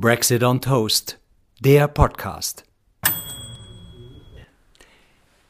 Brexit on Toast, der Podcast.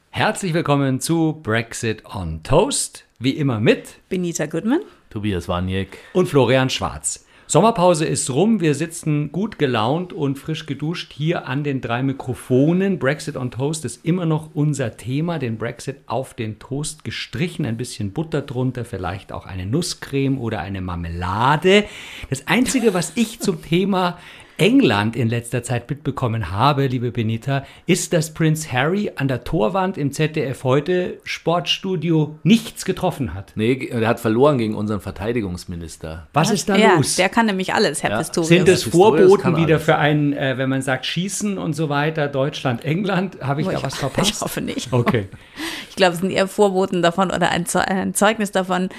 Herzlich willkommen zu Brexit on Toast, wie immer mit Benita Goodman, Tobias Waniek und Florian Schwarz. Sommerpause ist rum, wir sitzen gut gelaunt und frisch geduscht hier an den drei Mikrofonen. Brexit on Toast ist immer noch unser Thema, den Brexit auf den Toast gestrichen, ein bisschen Butter drunter, vielleicht auch eine Nusscreme oder eine Marmelade. Das Einzige, was ich zum Thema England in letzter Zeit mitbekommen habe, liebe Benita, ist, dass Prince Harry an der Torwand im ZDF heute Sportstudio nichts getroffen hat. Nee, er hat verloren gegen unseren Verteidigungsminister. Was ist da ja, los? Der kann nämlich alles, Herr Ja. Pistorius. Sind es Vorboten wieder alles. für ein, äh, wenn man sagt, Schießen und so weiter, Deutschland, England? Habe ich Oh, da ich- was verpasst? ich hoffe nicht. Okay. Ich glaube, es sind eher Vorboten davon oder ein Zeugnis davon,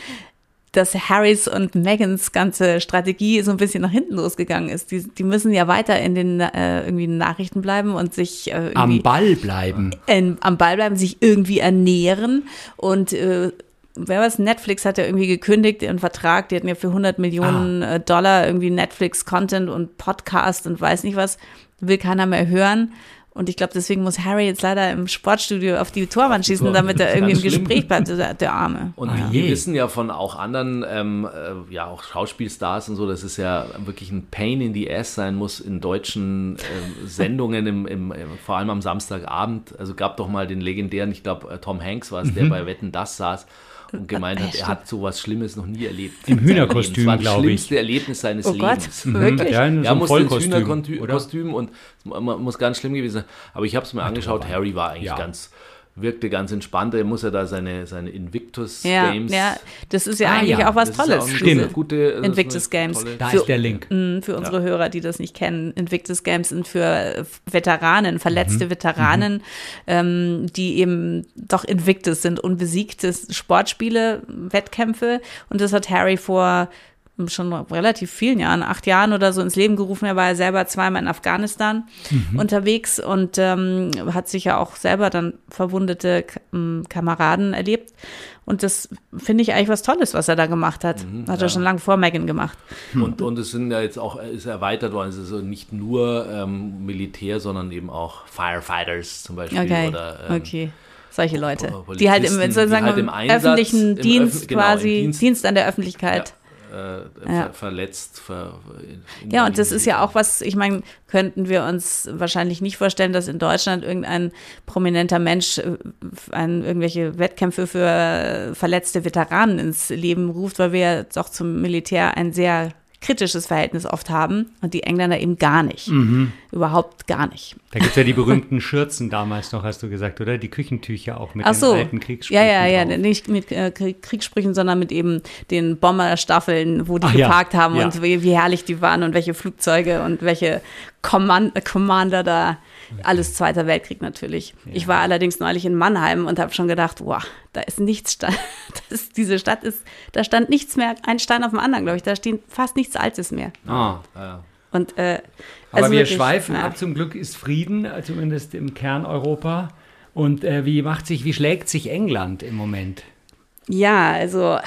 dass Harrys und Megans ganze Strategie so ein bisschen nach hinten losgegangen ist. Die, die müssen ja weiter in den äh, irgendwie Nachrichten bleiben und sich äh, irgendwie Am Ball bleiben. ähm, am Ball bleiben, sich irgendwie ernähren und äh, Wer was? Netflix hat ja irgendwie gekündigt ihren Vertrag. Die hatten ja für 100 Millionen Ah. äh, Dollar irgendwie Netflix-Content und Podcast und weiß nicht was. Will keiner mehr hören. Und ich glaube, deswegen muss Harry jetzt leider im Sportstudio auf die Torwand schießen, damit er irgendwie im. Gespräch bleibt, der, Arme. Und Ah, wir wissen ja von auch anderen, ähm, äh, ja auch Schauspielstars und so, dass es ja wirklich ein Pain in the ass sein muss in deutschen ähm, Sendungen, im, im, im, vor allem am Samstagabend. Also gab doch mal den legendären, ich glaube äh, Tom Hanks war es, Mhm. der bei Wetten das saß und gemeint hat, er hat sowas Schlimmes noch nie erlebt. Im Hühnerkostüm, Leben. Das war glaub das ich. schlimmste Erlebnis seines Oh Gott, Lebens. wirklich? Ja, in so Ja, einem muss ins Vollkostüm, oder? Hühnerkostüm und man muss ganz schlimm gewesen sein. Aber ich habe es mir angeschaut, Harry war eigentlich Ja. ganz, wirkte ganz entspannt. Er muss ja da seine, seine Invictus Ja, Games. ja, das ist ja Ah, eigentlich ja, auch was das ist ja Tolles. auch eine Stimmt. Gute, das ist Invictus Games. Da Für- ist der Link. Mm, Für unsere Hörer, die das nicht kennen, Invictus Games sind für äh, Veteranen, verletzte Mhm. Veteranen, ähm, die eben doch Invictus sind, unbesiegte Sportspiele, Wettkämpfe. Und das hat Harry vor schon relativ vielen Jahren, acht Jahren oder so ins Leben gerufen. Er war ja selber zweimal in Afghanistan Mhm. unterwegs und ähm, hat sich ja auch selber dann verwundete Kameraden erlebt. Und das finde ich eigentlich was Tolles, was er da gemacht hat. Mhm, hat er schon lange vor Megan gemacht. Und, und es sind ja jetzt auch, ist erweitert worden, es ist also nicht nur ähm, Militär, sondern eben auch Firefighters zum Beispiel. Okay, Oder, ähm, okay. Solche Leute, Polizisten, die halt im, die sozusagen halt im, Einsatz, öffentlichen im Dienst Öffn- genau, quasi, Dienst- Dienst, an der Öffentlichkeit. Äh, Ja. ver verletzt. Ver Ja, und das ist ja auch was, ich meine, könnten wir uns wahrscheinlich nicht vorstellen, dass in Deutschland irgendein prominenter Mensch äh, ein, irgendwelche Wettkämpfe für äh, verletzte Veteranen ins Leben ruft, weil wir ja doch zum Militär ein sehr kritisches Verhältnis oft haben und die Engländer eben gar nicht. Mhm. Überhaupt gar nicht. Da gibt es ja die berühmten Schürzen damals noch, hast du gesagt, oder? Die Küchentücher auch mit Ach den so. alten Kriegssprüchen Ja, ja, ja, drauf. nicht mit äh, Krieg- Kriegssprüchen, sondern mit eben den Bomberstaffeln, wo die Ach ja, geparkt haben ja. und wie, wie herrlich die waren und welche Flugzeuge und welche Command äh, Commander da. Alles Zweiter Weltkrieg natürlich. Ich war allerdings neulich in Mannheim und habe schon gedacht, wow, da ist nichts, das, diese Stadt ist, da stand nichts mehr, ein Stein auf dem anderen, glaube ich, da steht fast nichts Altes mehr. Ah. Ja. Und, äh, Aber also wir wirklich, schweifen ja. ab. Zum Glück ist Frieden, äh, zumindest im Kern Europa. Und äh, wie macht sich, wie schlägt sich England im Moment? Ja, also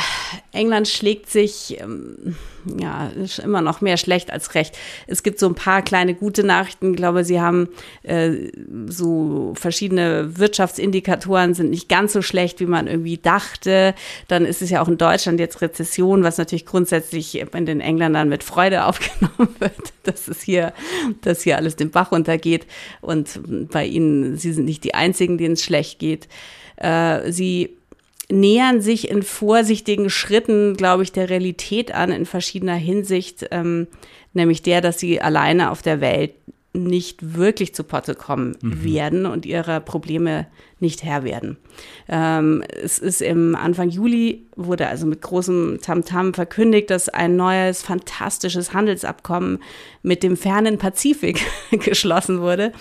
England schlägt sich ähm, ja immer noch mehr schlecht als recht. Es gibt so ein paar kleine gute Nachrichten. Ich glaube, sie haben äh, so verschiedene Wirtschaftsindikatoren sind nicht ganz so schlecht, wie man irgendwie dachte. Dann ist es ja auch in Deutschland jetzt Rezession, was natürlich grundsätzlich in den Engländern mit Freude aufgenommen wird, dass es hier, dass hier alles den Bach runtergeht. Und bei ihnen, sie sind nicht die einzigen, denen es schlecht geht. Äh, sie nähern sich in vorsichtigen Schritten, glaube ich, der Realität an in verschiedener Hinsicht, ähm, nämlich der, dass sie alleine auf der Welt nicht wirklich zu Potte kommen werden und ihrer Probleme nicht Herr werden. Ähm, es ist im Anfang Juli, wurde also mit großem Tamtam verkündigt, dass ein neues, fantastisches Handelsabkommen mit dem fernen Pazifik geschlossen wurde.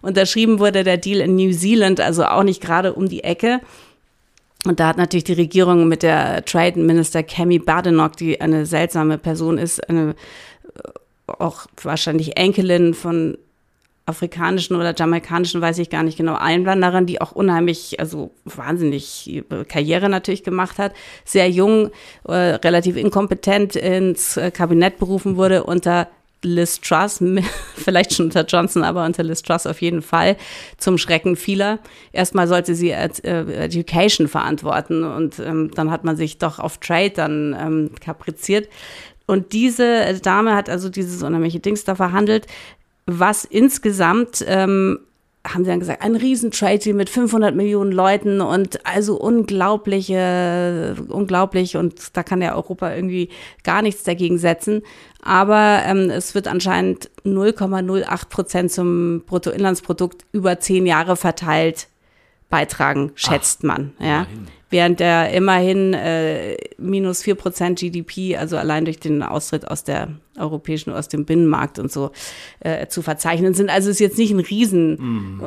Unterschrieben wurde der Deal in New Zealand, also auch nicht gerade um die Ecke. Und da hat natürlich die Regierung mit der Trade Minister Kemi Badenoch, die eine seltsame Person ist, eine äh, auch wahrscheinlich Enkelin von afrikanischen oder jamaikanischen, weiß ich gar nicht genau, Einwanderern, die auch unheimlich, also wahnsinnig Karriere natürlich gemacht hat, sehr jung, äh, relativ inkompetent ins äh, Kabinett berufen wurde unter Liz Truss, vielleicht schon unter Johnson, aber unter Liz Truss auf jeden Fall, zum Schrecken vieler. Erstmal sollte sie äh, Education verantworten und ähm, dann hat man sich doch auf Trade dann ähm, kapriziert. Und diese Dame hat also dieses unheimliche Dings da verhandelt, was insgesamt ähm, haben sie dann gesagt, ein riesen Trade Deal mit 500 Millionen Leuten und also unglaubliche, unglaublich und da kann ja Europa irgendwie gar nichts dagegen setzen. Aber ähm, es wird anscheinend 0,08 Prozent zum Bruttoinlandsprodukt über zehn Jahre verteilt beitragen, schätzt Ach, man. Ja. Während er immerhin äh, minus 4 Prozent GDP, also allein durch den Austritt aus der europäischen, aus dem Binnenmarkt und so äh, zu verzeichnen sind. Also ist jetzt nicht ein Riesen, mm,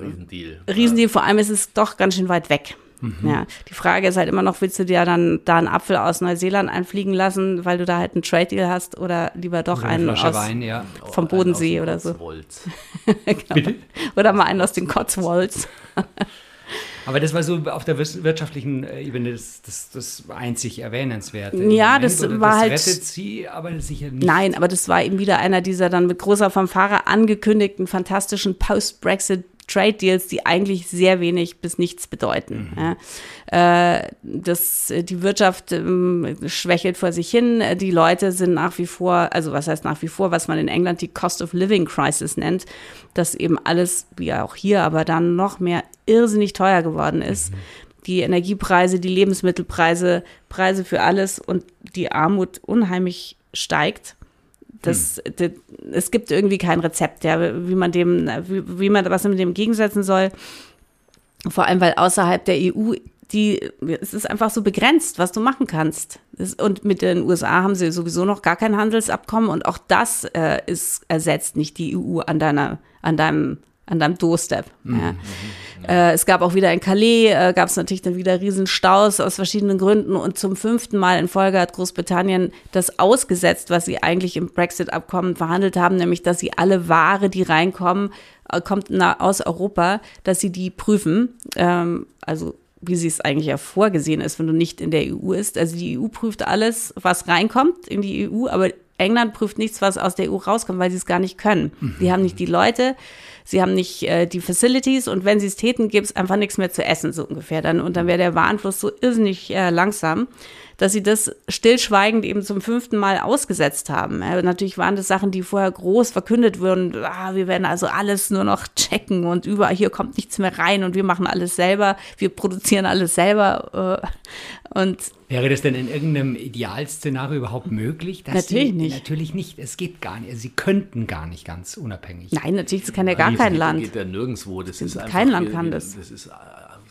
Riesendeal. Riesendeal, vor allem ist es doch ganz schön weit weg. Mhm. Ja, die Frage ist halt immer noch, willst du dir dann da einen Apfel aus Neuseeland einfliegen lassen, weil du da halt einen Trade Deal hast oder lieber doch oder einen aus, Wein, ja. vom Bodensee oder so. genau. Bitte? Oder mal einen aus den Cotswolds. Aber das war so auf der wirtschaftlichen äh, Ebene das, das, das einzig Erwähnenswerte. Ja, das war das halt. rettet sie, aber sicher nicht. Nein, aber das war eben wieder einer dieser dann mit großer Fanfare angekündigten fantastischen Post-Brexit Trade Deals, die eigentlich sehr wenig bis nichts bedeuten. Mhm. Ja. Äh, das, die Wirtschaft ähm, schwächelt vor sich hin. Die Leute sind nach wie vor, also was heißt nach wie vor, was man in England die Cost of Living Crisis nennt, dass eben alles, wie auch hier, aber dann noch mehr irrsinnig teuer geworden ist. Mhm. Die Energiepreise, die Lebensmittelpreise, Preise für alles und die Armut unheimlich steigt. Das, hm. das, es gibt irgendwie kein Rezept, ja, wie man dem, wie, wie man was mit dem gegensetzen soll. Vor allem, weil außerhalb der EU die, es ist einfach so begrenzt, was du machen kannst. Und mit den USA haben sie sowieso noch gar kein Handelsabkommen und auch das äh, ist ersetzt nicht die EU an deiner, an deinem an deinem Doorstep. Mhm. Ja. Mhm. Äh, es gab auch wieder in Calais, äh, gab es natürlich dann wieder riesen Staus aus verschiedenen Gründen und zum fünften Mal in Folge hat Großbritannien das ausgesetzt, was sie eigentlich im Brexit-Abkommen verhandelt haben, nämlich dass sie alle Ware, die reinkommen, äh, kommt na, aus Europa, dass sie die prüfen. Ähm, also wie sie es eigentlich ja vorgesehen ist, wenn du nicht in der EU ist. Also die EU prüft alles, was reinkommt in die EU, aber England prüft nichts, was aus der EU rauskommt, weil sie es gar nicht können. Mhm. Die haben nicht die Leute, sie haben nicht äh, die Facilities und wenn sie es täten, gibt es einfach nichts mehr zu essen, so ungefähr. Dann, und dann wäre der Warenfluss so irrsinnig äh, langsam dass sie das stillschweigend eben zum fünften Mal ausgesetzt haben. Ja, natürlich waren das Sachen, die vorher groß verkündet wurden. Ah, wir werden also alles nur noch checken und überall hier kommt nichts mehr rein und wir machen alles selber, wir produzieren alles selber. Äh, und Wäre das denn in irgendeinem Idealszenario überhaupt möglich? natürlich Sie, nicht. Natürlich nicht. Es geht gar nicht. Sie könnten gar nicht ganz unabhängig. Nein, natürlich, das kann ja gar kein Land. Das geht ja nirgendwo. Das ist kein Land kann das. Das ist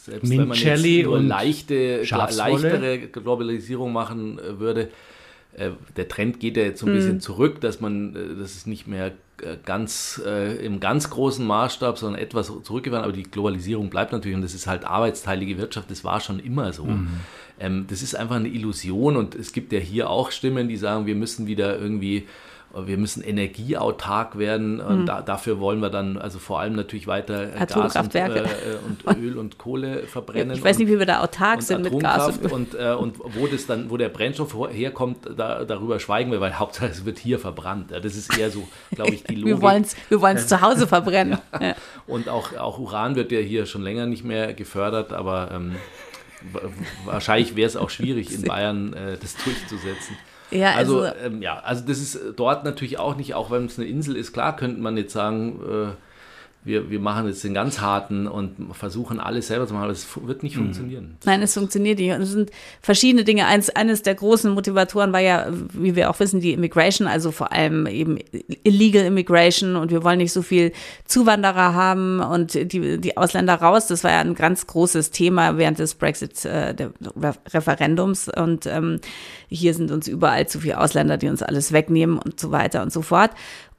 selbst Mint wenn man jetzt nur leichte, leichtere Globalisierung machen äh, würde, äh, der Trend geht ja jetzt so ein bisschen mhm. zurück, dass man, äh, das ist nicht mehr ganz im ganz großen Maßstab, sondern etwas zurückgefahren, aber die Globalisierung bleibt natürlich und das ist halt arbeitsteilige Wirtschaft, das war schon immer so. Mhm. Ähm, das ist einfach eine Illusion und es gibt ja hier auch Stimmen, die sagen, wir müssen wieder irgendwie wir müssen energieautark werden und hm. da, dafür wollen wir dann also vor allem natürlich weiter Gas und, äh, und, Öl und Kohle verbrennen. Ich weiß nicht, wie wir da autark sind mit Gas und, und, äh, und wo das dann, wo der Brennstoff herkommt, da, darüber schweigen wir, weil Hauptsache es wird hier verbrannt. Ja, das ist eher so, glaube ich, die Logik. wir wollen es wir zu Hause verbrennen. ja. Und auch, auch Uran wird ja hier schon länger nicht mehr gefördert, aber ähm, wahrscheinlich wäre es auch schwierig in Bayern äh, das durchzusetzen. Ja, also, also ähm, ja, also das ist dort natürlich auch nicht, auch wenn es eine Insel ist, klar könnte man jetzt sagen, äh, wir, wir machen jetzt den ganz harten und versuchen alles selber zu machen, aber es wird nicht mhm. funktionieren. Nein, es funktioniert nicht. Und es sind verschiedene Dinge. Eins, eines der großen Motivatoren war ja, wie wir auch wissen, die Immigration, also vor allem eben Illegal Immigration und wir wollen nicht so viel Zuwanderer haben und die, die Ausländer raus. Das war ja ein ganz großes Thema während des Brexit-Referendums äh, und ähm, hier sind uns überall zu viele Ausländer, die uns alles wegnehmen und so weiter und so fort.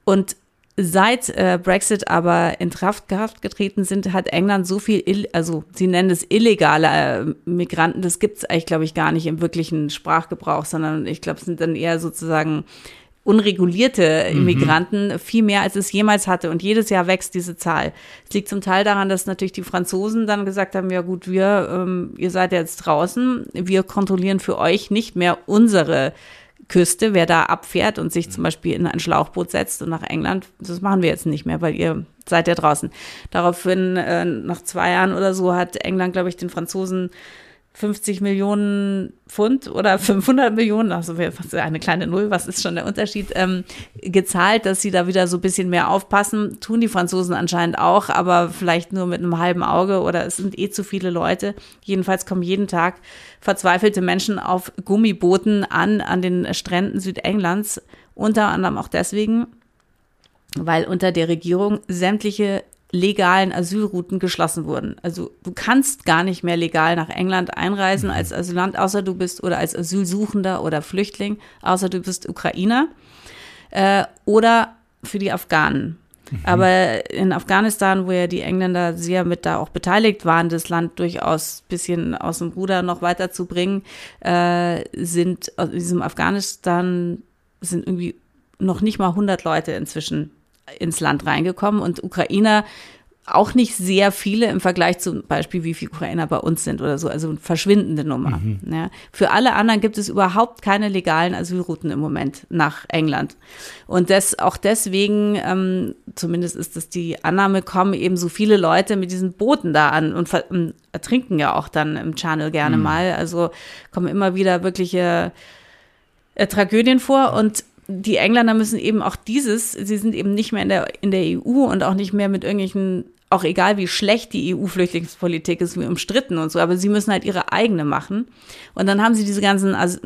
Und Seit äh, Brexit aber in Kraft, getreten sind, hat England so viel, also sie nennen es illegale äh, Migranten, das gibt es eigentlich, glaube ich, gar nicht im wirklichen Sprachgebrauch, sondern ich glaube, es sind dann eher sozusagen unregulierte. Immigranten, mhm. viel mehr als es jemals hatte. Und jedes Jahr wächst diese Zahl. Es liegt zum Teil daran, dass natürlich die Franzosen dann gesagt haben, ja gut, wir, ähm, ihr seid jetzt draußen, wir kontrollieren für euch nicht mehr unsere Küste, wer da abfährt und sich zum Beispiel in ein Schlauchboot setzt und nach England, das machen wir jetzt nicht mehr, weil ihr seid ja draußen. Daraufhin, äh, nach zwei Jahren oder so, hat England, glaube ich, den Franzosen 50 Millionen Pfund oder 500 Millionen, also eine kleine Null, was ist schon der Unterschied, ähm, gezahlt, dass sie da wieder so ein bisschen mehr aufpassen. Tun die Franzosen anscheinend auch, aber vielleicht nur mit einem halben Auge oder es sind eh zu viele Leute. Jedenfalls kommen jeden Tag verzweifelte Menschen auf Gummibooten an, an den Stränden Südenglands, unter anderem auch deswegen, weil unter der Regierung sämtliche legalen Asylrouten geschlossen wurden. Also du kannst gar nicht mehr legal nach England einreisen als Asylant, außer du bist oder als Asylsuchender oder Flüchtling, außer du bist Ukrainer äh, oder für die Afghanen. Mhm. Aber in Afghanistan, wo ja die Engländer sehr mit da auch beteiligt waren, das Land durchaus ein bisschen aus dem Ruder noch weiterzubringen, äh, sind in diesem Afghanistan sind irgendwie noch nicht mal 100 Leute inzwischen ins Land reingekommen und Ukrainer auch nicht sehr viele im Vergleich zum Beispiel, wie viele Ukrainer bei uns sind oder so, also eine verschwindende Nummer. Mhm. Ja. Für alle anderen gibt es überhaupt keine legalen Asylrouten im Moment nach England. Und das auch deswegen, ähm, zumindest ist das die Annahme, kommen eben so viele Leute mit diesen Booten da an und ertrinken ja auch dann im Channel gerne mhm. mal. Also kommen immer wieder wirkliche äh, Tragödien vor und die Engländer müssen eben auch dieses, sie sind eben nicht mehr in der, in der EU und auch nicht mehr mit irgendwelchen, auch egal wie schlecht die EU-Flüchtlingspolitik ist, wie umstritten und so, aber sie müssen halt ihre eigene machen. Und dann haben sie diese ganzen also,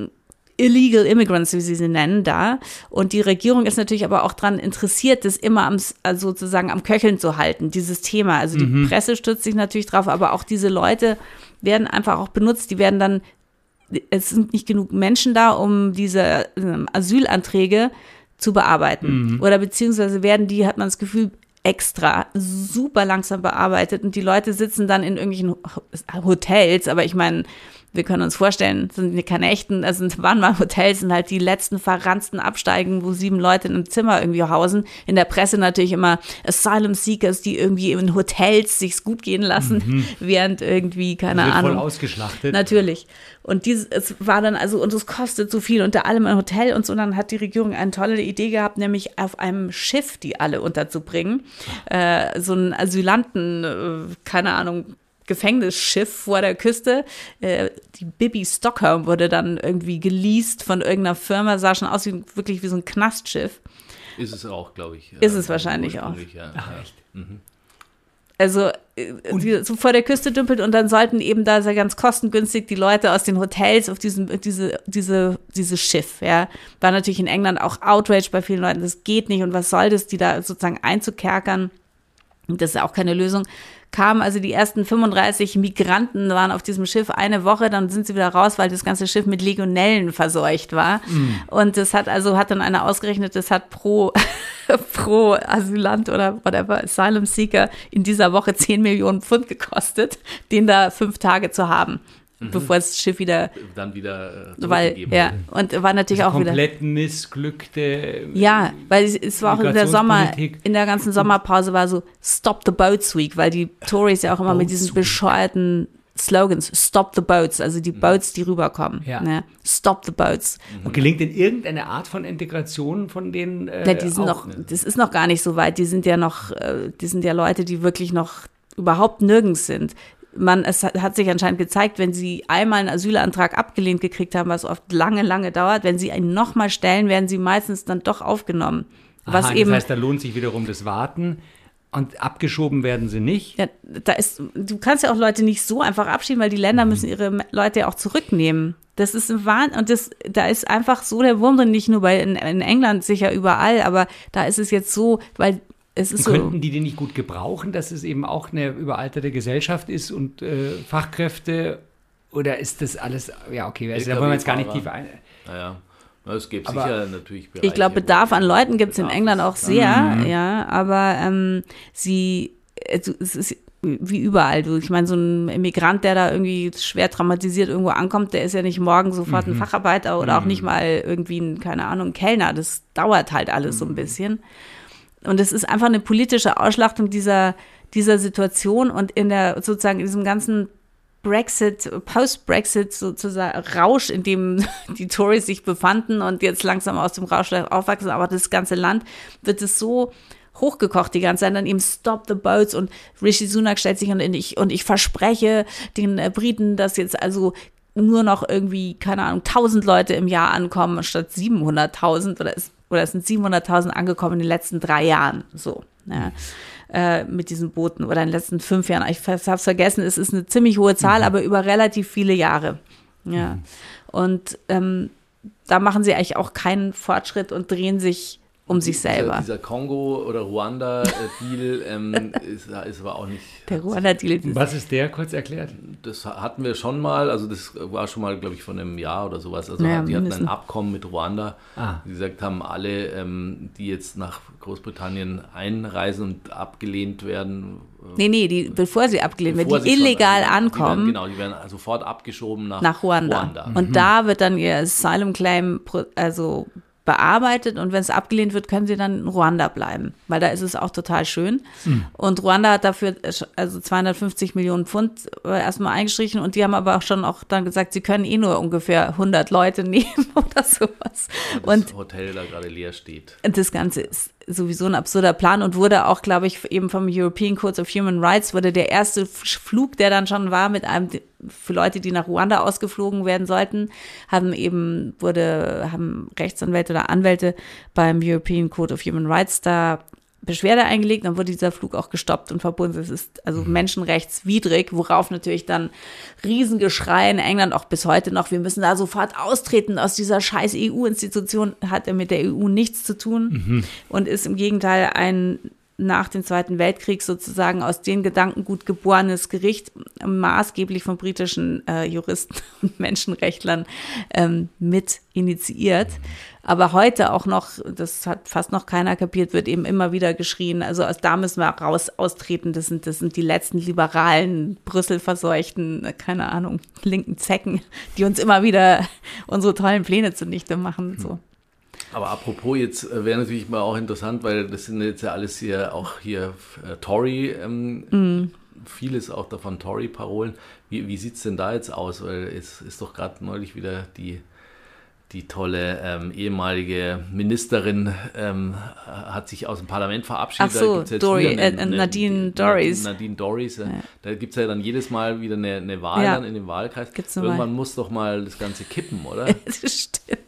Illegal Immigrants, wie sie sie nennen, da. Und die Regierung ist natürlich aber auch daran interessiert, das immer am, also sozusagen am Köcheln zu halten, dieses Thema. Also die mhm. Presse stützt sich natürlich drauf, aber auch diese Leute werden einfach auch benutzt, die werden dann es sind nicht genug Menschen da, um diese äh, Asylanträge zu bearbeiten. Mhm. Oder beziehungsweise werden die, hat man das Gefühl, extra super langsam bearbeitet und die Leute sitzen dann in irgendwelchen Hotels, aber ich meine, wir können uns vorstellen, sind keine echten, also waren mal Hotels, sind halt die letzten verranzten Absteigen, wo sieben Leute in einem Zimmer irgendwie hausen. In der Presse natürlich immer Asylum Seekers, die irgendwie in Hotels sich's gut gehen lassen, mhm. während irgendwie, keine wird Ahnung. Voll ausgeschlachtet. Natürlich. Und dieses, es war dann also, und es kostet so viel, unter allem ein Hotel und so, dann hat die Regierung eine tolle Idee gehabt, nämlich auf einem Schiff die alle unterzubringen. Äh, so einen Asylanten, äh, keine Ahnung, Gefängnisschiff vor der Küste. Äh, die Bibi Stockholm wurde dann irgendwie geleast von irgendeiner Firma, sah schon aus wie wirklich wie so ein Knastschiff. Ist es auch, glaube ich. Ist es wahrscheinlich auch. Ja. Ach, echt? Mhm. Also äh, so vor der Küste dümpelt und dann sollten eben da sehr ganz kostengünstig die Leute aus den Hotels auf diesem diese diese dieses Schiff, ja, war natürlich in England auch Outrage bei vielen Leuten. Das geht nicht und was soll das, die da sozusagen einzukerkern? Das ist auch keine Lösung kamen also die ersten 35 Migranten waren auf diesem Schiff eine Woche, dann sind sie wieder raus, weil das ganze Schiff mit Legionellen verseucht war. Mm. Und das hat also, hat dann einer ausgerechnet, das hat pro, pro Asylant oder whatever, Asylum Seeker in dieser Woche 10 Millionen Pfund gekostet, den da fünf Tage zu haben mhm. bevor das Schiff wieder dann wieder äh, weil ja und war natürlich also auch komplett wieder komplett missglückte ja weil es, es war auch in der Sommer in der ganzen Sommerpause war so Stop the Boats Week weil die Tories ja auch immer Boats mit diesen bescheuerten Slogans, Stop the Boats, also die mhm. Boats, die rüberkommen. Ja. Ne? Stop the Boats. Mhm. Und gelingt denn irgendeine Art von Integration von denen? Äh, ja, die sind noch, ne? das ist noch gar nicht so weit. Die sind ja noch, äh, die sind ja Leute, die wirklich noch überhaupt nirgends sind man, es hat sich anscheinend gezeigt, wenn sie einmal einen Asylantrag abgelehnt gekriegt haben, was oft lange, lange dauert, wenn sie einen nochmal stellen, werden sie meistens dann doch aufgenommen. Was Aha, eben, das heißt, da lohnt sich wiederum das Warten. Und abgeschoben werden sie nicht. Ja, da ist, du kannst ja auch Leute nicht so einfach abschieben, weil die Länder mhm. müssen ihre Leute ja auch zurücknehmen. Das ist ein Wahnsinn. Und das, da ist einfach so der Wurm drin, nicht nur bei in, in England sicher überall, aber da ist es jetzt so, weil es ist könnten so, die den nicht gut gebrauchen, dass es eben auch eine überalterte Gesellschaft ist und äh, Fachkräfte? Oder ist das alles, ja, okay, also, da wollen wir jetzt gar nicht tiefer ein. Naja. Es gibt aber sicher natürlich Bereiche, Ich glaube, Bedarf an Leuten gibt es in England auch sehr, mhm. ja, aber ähm, sie, also, es ist wie überall. Ich meine, so ein Immigrant, der da irgendwie schwer traumatisiert irgendwo ankommt, der ist ja nicht morgen sofort mhm. ein Facharbeiter oder mhm. auch nicht mal irgendwie ein, keine Ahnung, ein Kellner. Das dauert halt alles so ein mhm. bisschen. Und es ist einfach eine politische Ausschlachtung dieser, dieser Situation und in der sozusagen in diesem ganzen Brexit, Post-Brexit sozusagen Rausch, in dem die Tories sich befanden und jetzt langsam aus dem Rausch aufwachsen, aber das ganze Land wird es so hochgekocht die ganze Zeit, dann eben Stop the Boats und Rishi Sunak stellt sich und ich, und ich verspreche den äh, Briten, dass jetzt also nur noch irgendwie, keine Ahnung, 1000 Leute im Jahr ankommen statt 700.000 oder es, oder es sind 700.000 angekommen in den letzten drei Jahren, so, ja, äh, mit diesen Booten oder in den letzten fünf Jahren. Ich habe es vergessen, es ist eine ziemlich hohe Zahl, mhm. aber über relativ viele Jahre, ja. Mhm. Und ähm, da machen sie eigentlich auch keinen Fortschritt und drehen sich um sich selber. Dieser, dieser Kongo- oder Ruanda-Deal ähm, ist, ist, aber auch nicht. Der Ruanda-Deal. Was ist der, kurz erklärt? Das hatten wir schon mal, also das war schon mal, glaube ich, von einem Jahr oder sowas. Also naja, die hatten ein Abkommen mit Ruanda, ah. die gesagt haben, alle, ähm, die jetzt nach Großbritannien einreisen und abgelehnt werden. Äh, nee, nee, die, bevor sie abgelehnt werden, die illegal schon, ankommen. Die werden, genau, die werden sofort abgeschoben nach, nach Ruanda. Ruanda. Und mhm. da wird dann ihr Asylum Claim, also bearbeitet und wenn es abgelehnt wird, können sie dann in Ruanda bleiben, weil da ist es auch total schön. Mhm. Und Ruanda hat dafür also 250 Millionen Pfund äh, erstmal eingestrichen und die haben aber auch schon auch dann gesagt, sie können eh nur ungefähr 100 Leute nehmen oder sowas. Und das Hotel da gerade leer steht. Das Ganze ist sowieso ein absurder Plan und wurde auch, glaube ich, eben vom European Court of Human Rights wurde der erste Flug, der dann schon war mit einem für Leute, die nach Ruanda ausgeflogen werden sollten, haben eben wurde haben Rechtsanwälte oder Anwälte beim European Court of Human Rights da Beschwerde eingelegt, dann wurde dieser Flug auch gestoppt und verbunden. Es ist also mhm. menschenrechtswidrig, worauf natürlich dann Riesengeschrei in England auch bis heute noch, wir müssen da sofort austreten aus dieser scheiß EU-Institution, hat er mit der EU nichts zu tun mhm. und ist im Gegenteil ein nach dem Zweiten Weltkrieg sozusagen aus den Gedanken gut geborenes Gericht, maßgeblich von britischen äh, Juristen und Menschenrechtlern ähm, mit initiiert. Aber heute auch noch, das hat fast noch keiner kapiert, wird eben immer wieder geschrien. Also aus da müssen wir raus austreten. Das sind, das sind die letzten liberalen, Brüssel verseuchten, keine Ahnung, linken Zecken, die uns immer wieder unsere tollen Pläne zunichte machen. So. Aber apropos, jetzt äh, wäre natürlich mal auch interessant, weil das sind jetzt ja alles hier auch hier äh, Tory, ähm, mm. vieles auch davon Tory-Parolen. Wie, wie sieht es denn da jetzt aus? Weil es ist doch gerade neulich wieder die die tolle ähm, ehemalige Ministerin ähm, hat sich aus dem Parlament verabschiedet. Ach so, Dory, eine, eine, Nadine Doris. Nadine Doris. Ja. Da gibt es ja dann jedes Mal wieder eine, eine Wahl ja. dann in dem Wahlkreis. Gibt's Irgendwann mal. muss doch mal das Ganze kippen, oder? das stimmt.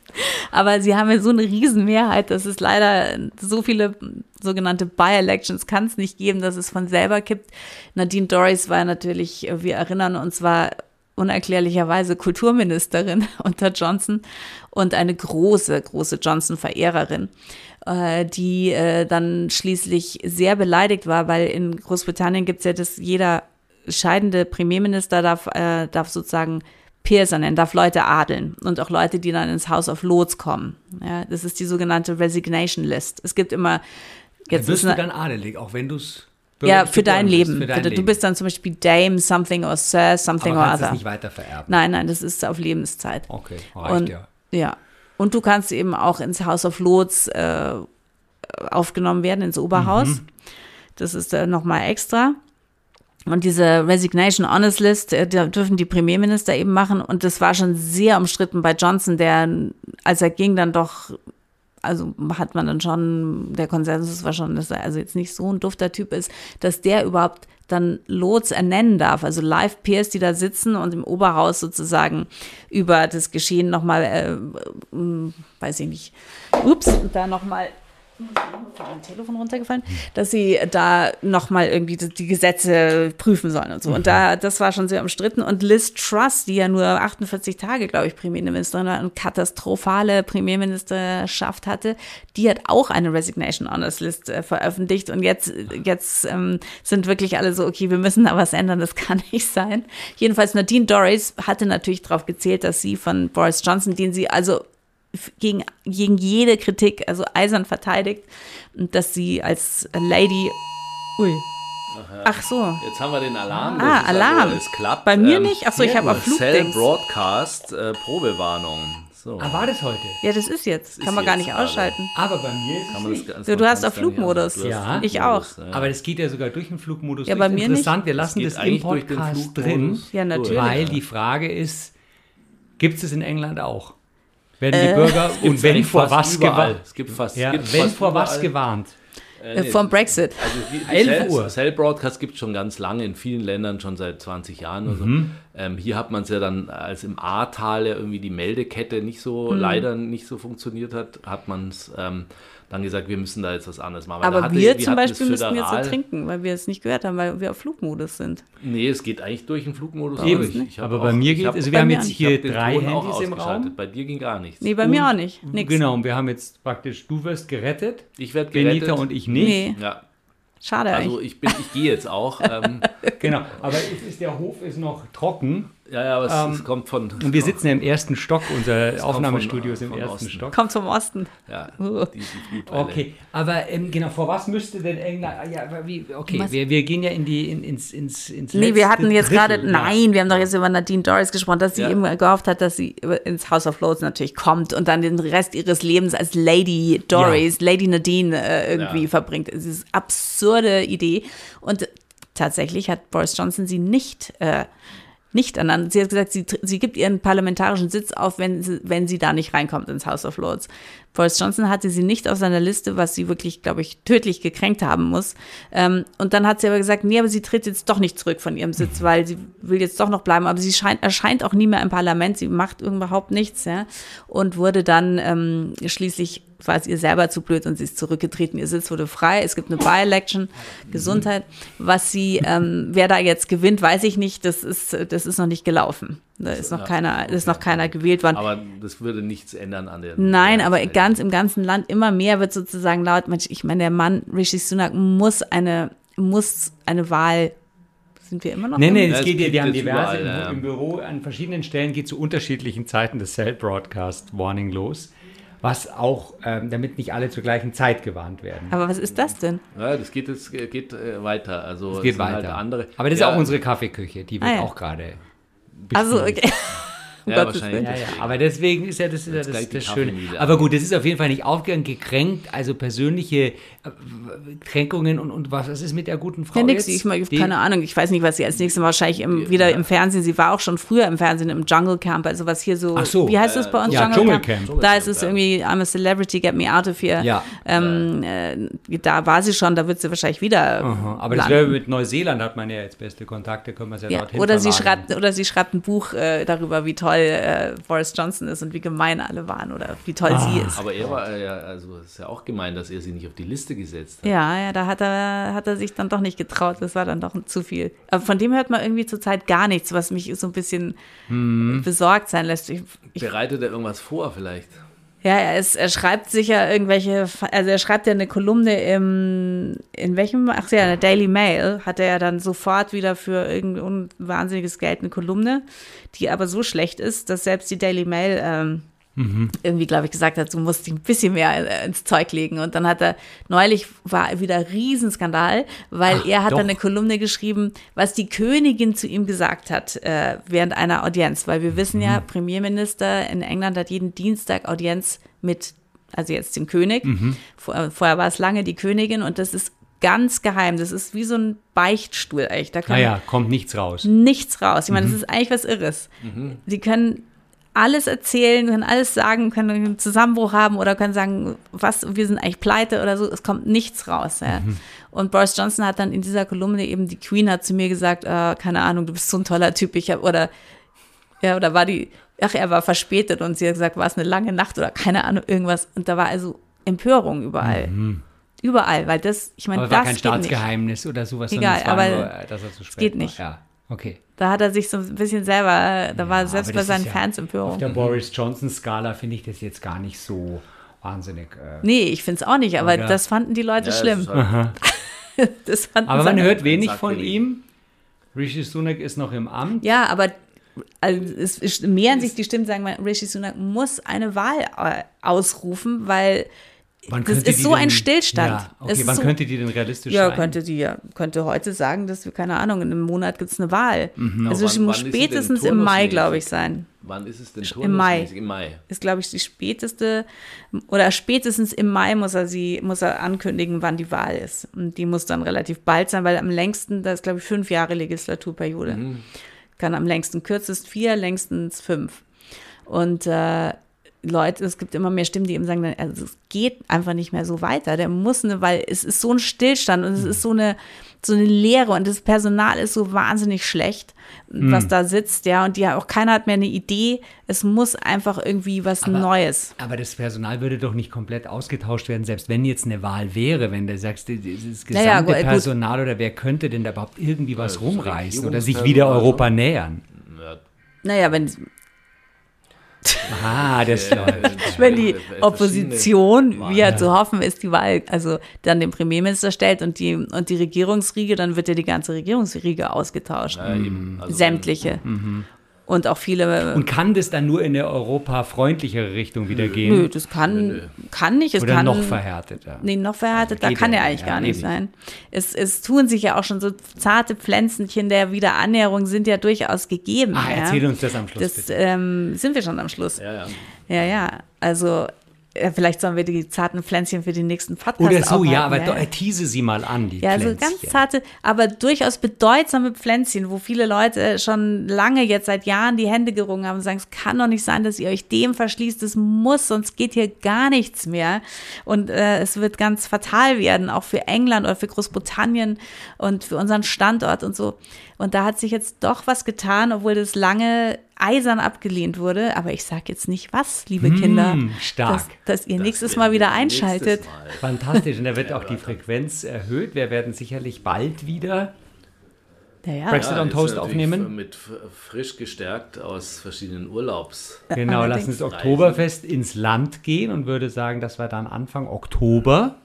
Aber sie haben ja so eine Riesenmehrheit, dass es leider so viele sogenannte By-Elections kann es nicht geben, dass es von selber kippt. Nadine Doris war natürlich, wir erinnern uns, war unerklärlicherweise Kulturministerin unter Johnson und eine große, große Johnson-Verehrerin, äh, die äh, dann schließlich sehr beleidigt war, weil in Großbritannien gibt es ja das, jeder scheidende Premierminister darf, äh, darf sozusagen Peers nennen, darf Leute adeln und auch Leute, die dann ins House of Lords kommen. Ja, das ist die sogenannte Resignation List. Es gibt immer Jetzt dann wirst du dann adelig, auch wenn du es ja, für dein Leben. Für dein du Leben. bist dann zum Beispiel Dame, something or Sir, something Aber or other. Das nicht weiter vererben. Nein, nein, das ist auf Lebenszeit. Okay, reicht und, ja. Ja. Und du kannst eben auch ins House of Lords äh, aufgenommen werden, ins Oberhaus. Mhm. Das ist äh, nochmal extra. Und diese Resignation Honest List, äh, da dürfen die Premierminister eben machen. Und das war schon sehr umstritten bei Johnson, der, als er ging, dann doch also hat man dann schon, der Konsensus war schon, dass er also jetzt nicht so ein dufter Typ ist, dass der überhaupt dann Lots ernennen darf, also Live-Peers, die da sitzen und im Oberhaus sozusagen über das Geschehen nochmal, äh, weiß ich nicht, ups, da nochmal mein Telefon runtergefallen, dass sie da nochmal irgendwie die Gesetze prüfen sollen und so. Und da, das war schon sehr umstritten. Und Liz Truss, die ja nur 48 Tage, glaube ich, Premierministerin war und katastrophale Premierministerschaft hatte, die hat auch eine Resignation Honors List äh, veröffentlicht. Und jetzt, jetzt ähm, sind wirklich alle so, okay, wir müssen da was ändern, das kann nicht sein. Jedenfalls Nadine Dorries hatte natürlich darauf gezählt, dass sie von Boris Johnson, den sie also gegen, gegen jede Kritik, also eisern verteidigt, dass sie als Lady. Ui. Ach, so. Jetzt haben wir den Alarm. Ah, also, Alarm. Also, es klappt. Bei mir ähm, nicht? Ach so, ich habe auf Flugdings. Cell Broadcast, äh, Probewarnung. So. Ah, war das heute? Ja, das ist jetzt. Kann ist man gar jetzt nicht gerade. ausschalten. Aber bei mir ist Kann es man nicht. das, das Du- du hast auf gar nicht Flugmodus. aus. Du hast Ja. Ich auch. ja. Aber das geht ja sogar durch den Flugmodus. Ja, durch. bei mir Interessant, wir Das lassen geht das im eigentlich durch den Podcast drin, Ja, natürlich. weil die Frage ist, gibt es es in England auch? Werden die Bürger und wenn vor was gewarnt? Es gibt fast, Ja, gibt wenn fast vor was gewarnt? Äh, vom Brexit. Also die, die 11 Cell, Uhr. Cell Broadcast gibt es schon ganz lange, in vielen Ländern schon seit 20 Jahren oder so. Mhm. Ähm, hier hat man es ja dann, als im Ahrtal ja irgendwie die Meldekette nicht so, Mhm. leider nicht so funktioniert hat, hat man es ähm, dann gesagt, wir müssen da jetzt was anderes machen. Weil Aber hatte- wir wir zum Beispiel müssten jetzt so trinken, weil wir es nicht gehört haben, weil wir auf Flugmodus sind. Nee, es geht eigentlich durch den Flugmodus. Eben. durch. Ich hab Aber auch- bei mir geht, hab- also wir haben jetzt hier drei Handys im. Raum. Bei dir ging gar nichts. Nee, bei mir auch nicht. Nix. Genau, und wir haben jetzt praktisch, du wirst gerettet, Ich werde gerettet. Benita und ich nicht. Nee, Ja, schade also ich bin, ich gehe jetzt auch. Ähm, Genau, aber es ist, der Hof ist noch trocken ja, ja, aber es, Ähm, es kommt von. und wir sitzen ja im ersten Stock, unser Aufnahmestudio ist im ersten Osten. Stock. Kommt vom Osten. Ja, Uh. Okay, aber ähm, genau, vor was müsste denn England, ja, wie, okay, wir, wir gehen ja in die, in, ins, ins, ins Nee, wir hatten jetzt Drittel, gerade, ja. nein, wir haben doch jetzt über Nadine Doris gesprochen, dass sie Ja. eben gehofft hat, dass sie ins House of Lords natürlich kommt und dann den Rest ihres Lebens als Lady Doris, Lady Nadine äh, irgendwie Ja. verbringt. Es ist eine absurde Idee. Und tatsächlich hat Boris Johnson sie nicht äh, nicht ernannt. Sie hat gesagt, sie, sie gibt ihren parlamentarischen Sitz auf, wenn sie, wenn sie da nicht reinkommt ins House of Lords. Boris Johnson hatte sie nicht auf seiner Liste, was sie wirklich, glaube ich, tödlich gekränkt haben muss. Ähm, und dann hat sie aber gesagt, nee, aber sie tritt jetzt doch nicht zurück von ihrem Sitz, weil sie will jetzt doch noch bleiben. Aber sie scheint, erscheint auch nie mehr im Parlament. Sie macht überhaupt nichts, ja. Und wurde dann ähm, schließlich war es ihr selber zu blöd und sie ist zurückgetreten. Ihr Sitz wurde frei. Es gibt eine By-Election, Gesundheit. Was sie, ähm, wer da jetzt gewinnt, weiß ich nicht. Das ist, das ist noch nicht gelaufen. Da ist noch keiner, ist noch keiner gewählt worden. Aber das würde nichts ändern an der. Nein, aber ganz im ganzen Land immer mehr wird sozusagen laut. Mensch, ich meine, der Mann Rishi Sunak muss eine, muss eine Wahl. Sind wir immer noch? Nee, Ja, es geht ja, die haben diverse überall, im, ja, ja. im Büro an verschiedenen Stellen geht zu unterschiedlichen Zeiten das Cell Broadcast Warning los, was auch, ähm, damit nicht alle zur gleichen Zeit gewarnt werden. Aber was ist das denn? Ja, das geht jetzt geht äh, weiter. Also Es geht sind weiter. Halt andere. Aber das ja, ist auch unsere Kaffeeküche, die wird Ah, ja. auch gerade. Also, okay. Um Ja, Gottes wahrscheinlich. Willen. Ja, ja, aber deswegen ist ja das, ist ja das, das Schöne. Aber gut, das ist auf jeden Fall nicht aufgegangen, gekränkt, also persönliche äh, Kränkungen und, und was, was ist mit der guten Frau Ja, nix. jetzt? Ich, ich Die- keine Ahnung. Ich weiß nicht, was sie als nächstes wahrscheinlich im, wieder im Fernsehen. Sie war auch schon früher im Fernsehen im Jungle Camp, also was hier so. Ach so, Wie heißt das bei uns? ja, Jungle Dschungelcamp. Camp. Da ist es irgendwie I'm a Celebrity, get me out of here. Ja. Ähm, äh, da war sie schon. Da wird sie wahrscheinlich wieder. Aha, aber das wäre mit Neuseeland hat man ja jetzt beste Kontakte, können wir es ja, Ja, dorthin oder sie schreibt oder sie schreibt ein Buch äh, darüber, wie toll äh, Boris Johnson ist und wie gemein alle waren oder wie toll Ah. sie ist. Aber er war äh, ja, also es ist ja auch gemein, dass er sie nicht auf die Liste gesetzt hat. Ja, ja, da hat er, hat er sich dann doch nicht getraut. Das war dann doch zu viel. Aber von dem hört man irgendwie zurzeit gar nichts, was mich so ein bisschen Hm. besorgt sein lässt. Ich, ich, Bereitet er irgendwas vor vielleicht? Ja, er, ist, er schreibt sicher irgendwelche, also er schreibt ja eine Kolumne im, in welchem, ach ja, in der Daily Mail hat er ja dann sofort wieder für irgendein wahnsinniges Geld eine Kolumne, die aber so schlecht ist, dass selbst die Daily Mail ähm, irgendwie, glaube ich, gesagt hat, du musst dich ein bisschen mehr äh, ins Zeug legen. Und dann hat er, neulich war wieder Riesenskandal, weil Ach, er hat doch. dann eine Kolumne geschrieben, was die Königin zu ihm gesagt hat äh, während einer Audienz. Weil wir wissen Mhm. ja, Premierminister in England hat jeden Dienstag Audienz mit, also jetzt dem König. Mhm. Vor, vorher war es lange die Königin und das ist ganz geheim. Das ist wie so ein Beichtstuhl eigentlich. Da kann Naja, kommt nichts raus. nichts raus. Ich meine, Mhm. das ist eigentlich was Irres. Die können alles erzählen, können alles sagen, können einen Zusammenbruch haben oder können sagen, was, wir sind eigentlich pleite oder so. Es kommt nichts raus. Ja. Mhm. Und Boris Johnson hat dann in dieser Kolumne eben, die Queen hat zu mir gesagt, äh, keine Ahnung, du bist so ein toller Typ. Ich hab, oder, ja, oder war die, ach, er war verspätet und sie hat gesagt, war es eine lange Nacht oder keine Ahnung, irgendwas. Und da war also Empörung überall. Überall, weil das, ich meine, Mhm. Aber war das kein geht nicht. Staatsgeheimnis oder sowas. Egal, sondern es war aber nur, äh, dass er zu spät geht war. nicht. Ja, okay. Da hat er sich so ein bisschen selber, da war selbst bei seinen ist ja Fans Auf Empörung. der Boris Johnson-Skala finde ich das jetzt gar nicht so wahnsinnig. Äh, Nee, ich finde es auch nicht, aber Oder- das fanden die Leute Ja, schlimm. halt- Das fanden aber man hört wenig von ihm. Rishi Sunak ist noch im Amt. Ja, aber also es mehren sich die Stimmen, sagen, man, Rishi Sunak muss eine Wahl äh, ausrufen, weil Wann das ist so ein denn- Stillstand. Ja, okay, wann so- könnte die denn realistisch Ja, sein? könnte die ja, könnte heute sagen, dass wir, keine Ahnung, in einem Monat gibt es eine Wahl. Mhm. Also Ja, wann- muss spätestens im Mai, glaube ich, sein. Wann ist es denn Im Mai. Im Mai. Ist, glaube ich, die späteste, oder spätestens im Mai muss er sie, muss er ankündigen, wann die Wahl ist. Und die muss dann relativ bald sein, weil am längsten, das ist, glaube ich, fünf Jahre Legislaturperiode. Kann am längsten kürzest vier, längstens fünf. Und äh, Leute, es gibt immer mehr Stimmen, die eben sagen, also es geht einfach nicht mehr so weiter. Der muss eine, weil es ist so ein Stillstand und es ist so eine, so eine Leere und das Personal ist so wahnsinnig schlecht, was da sitzt, ja, und ja auch keiner hat mehr eine Idee. Es muss einfach irgendwie was Neues. Aber das Personal würde doch nicht komplett ausgetauscht werden, selbst wenn jetzt eine Wahl wäre, wenn du sagst, das gesamte Naja, gut, gut. Personal oder wer könnte denn da überhaupt irgendwie was rumreißen oder sich wieder ne? Europa nähern? Ja, Naja, wenn, Ah, das läuft. wenn die Opposition, wie ja zu hoffen ist, die Wahl, also dann den Premierminister stellt und die, und die Regierungsriege, dann wird ja die ganze Regierungsriege ausgetauscht. Ja, eben. Also Sämtliche. Und auch viele. Und kann das dann nur in eine europafreundlichere Richtung wieder gehen? nö, das kann, kann nicht. Es Oder kann, noch verhärteter? Nee, noch verhärtet, da Geht kann ja er eigentlich Ja, gar nee, nicht nicht. sein. Es, es tun sich ja auch schon so zarte Pflänzchen der Wiederannäherung sind ja durchaus gegeben. Ah, ja. erzähl uns das am Schluss Das bitte. ähm, sind wir schon am Schluss. Ja, ja. Ja, ja. Also äh, vielleicht sollen wir die zarten Pflänzchen für den nächsten Podcast Oder so, ja, aber doch, äh, tease sie mal an, die ja, Pflänzchen. ganz zarte, aber durchaus bedeutsame Pflänzchen, wo viele Leute schon lange jetzt seit Jahren die Hände gerungen haben und sagen, es kann doch nicht sein, dass ihr euch dem verschließt, es muss, sonst geht hier gar nichts mehr. Und äh, es wird ganz fatal werden, auch für England oder für Großbritannien und für unseren Standort und so. Und da hat sich jetzt doch was getan, obwohl das lange eisern abgelehnt wurde. Aber ich sage jetzt nicht was, liebe Kinder, Hm, stark. Dass, dass ihr Das nächstes Mal wieder einschaltet. Mal. Fantastisch. Und da wird auch die Frequenz erhöht. Wir werden sicherlich bald wieder Ja, ja. Brexit on ist Toast aufnehmen. Mit frisch gestärkt aus verschiedenen Urlaubs. Genau, lass allerdings. uns Oktoberfest ins Land gehen und würde sagen, dass wir dann Anfang Oktober,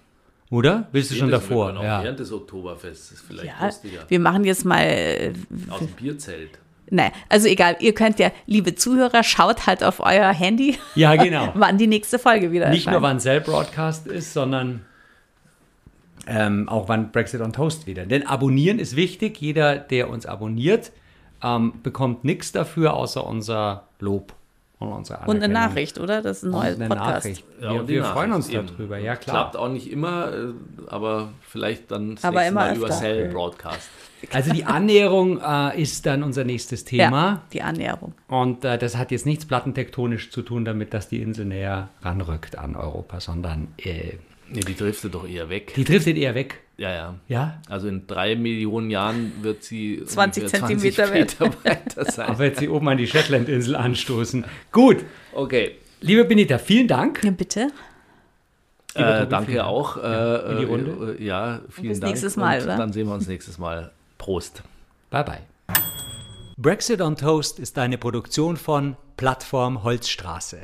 oder? Willst du schon davor? auch Ja. Während des Oktoberfests ist vielleicht Ja, lustiger. wir machen jetzt mal, äh, Aus dem Bierzelt. nein, also egal, ihr könnt ja, liebe Zuhörer, schaut halt auf euer Handy, ja, genau. wann die nächste Folge wieder Nicht nur wann Cell Broadcast ist, sondern ähm, auch wann Brexit on Toast wieder. Denn abonnieren ist wichtig. Jeder, der uns abonniert, ähm, bekommt nichts dafür, außer unser Lob und unsere Und eine. Nachricht, oder? Das ist ein neues eine Podcast. Nachricht. Ja, wir wir freuen uns eben. darüber, ja klar. Klappt auch nicht immer, äh, aber vielleicht dann das Aber nächste immer Mal über. Cell Broadcast. Also die Annäherung äh, ist dann unser nächstes Thema. Ja, die Annäherung. Und äh, das hat jetzt nichts plattentektonisch zu tun damit, dass die Insel näher ranrückt an Europa, sondern äh, Nee, die driftet doch eher weg. die driftet eher weg. Ja, ja. Ja, Also in drei Millionen Jahren wird sie 20 ungefähr Zentimeter 20 Meter weiter sein. aber jetzt sie oben an die Shetland-Insel anstoßen. Gut, Okay. liebe Benita, vielen Dank. Ja, bitte. Äh, danke Dank. auch. Ja, Äh, in die äh, Runde. äh, ja, vielen bis Dank. nächstes Mal, Und oder? Dann sehen wir uns nächstes Mal. Prost. Bye bye. Brexit on Toast ist eine Produktion von Plattform Holzstraße.